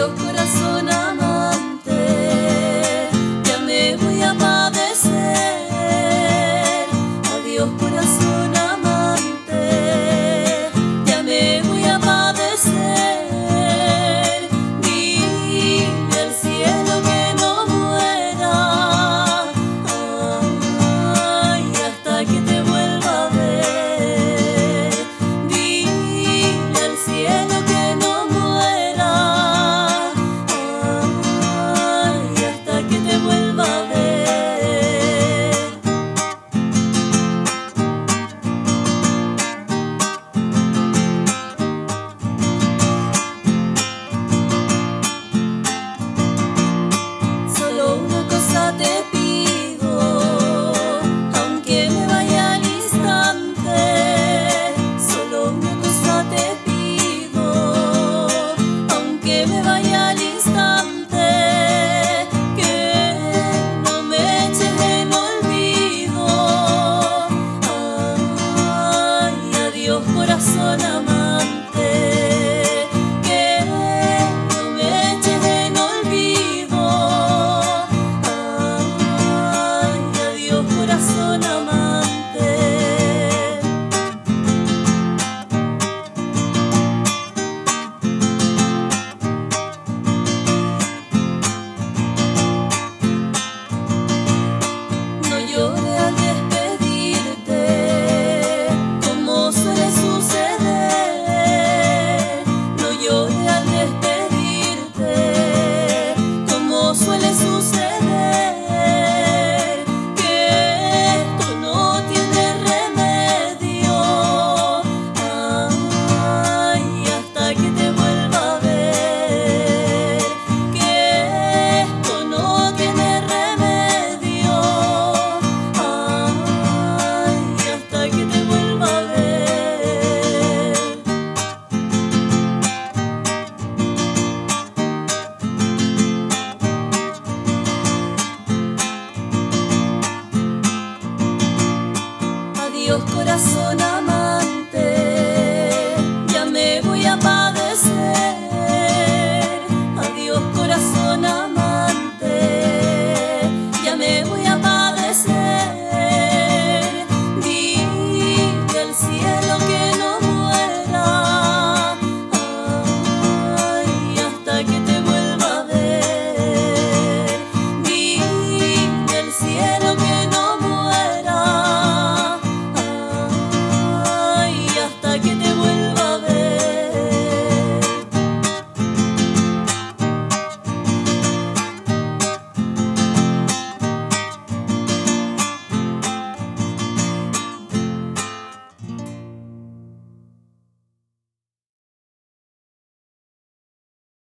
meu coração. sana Dios corazón amado.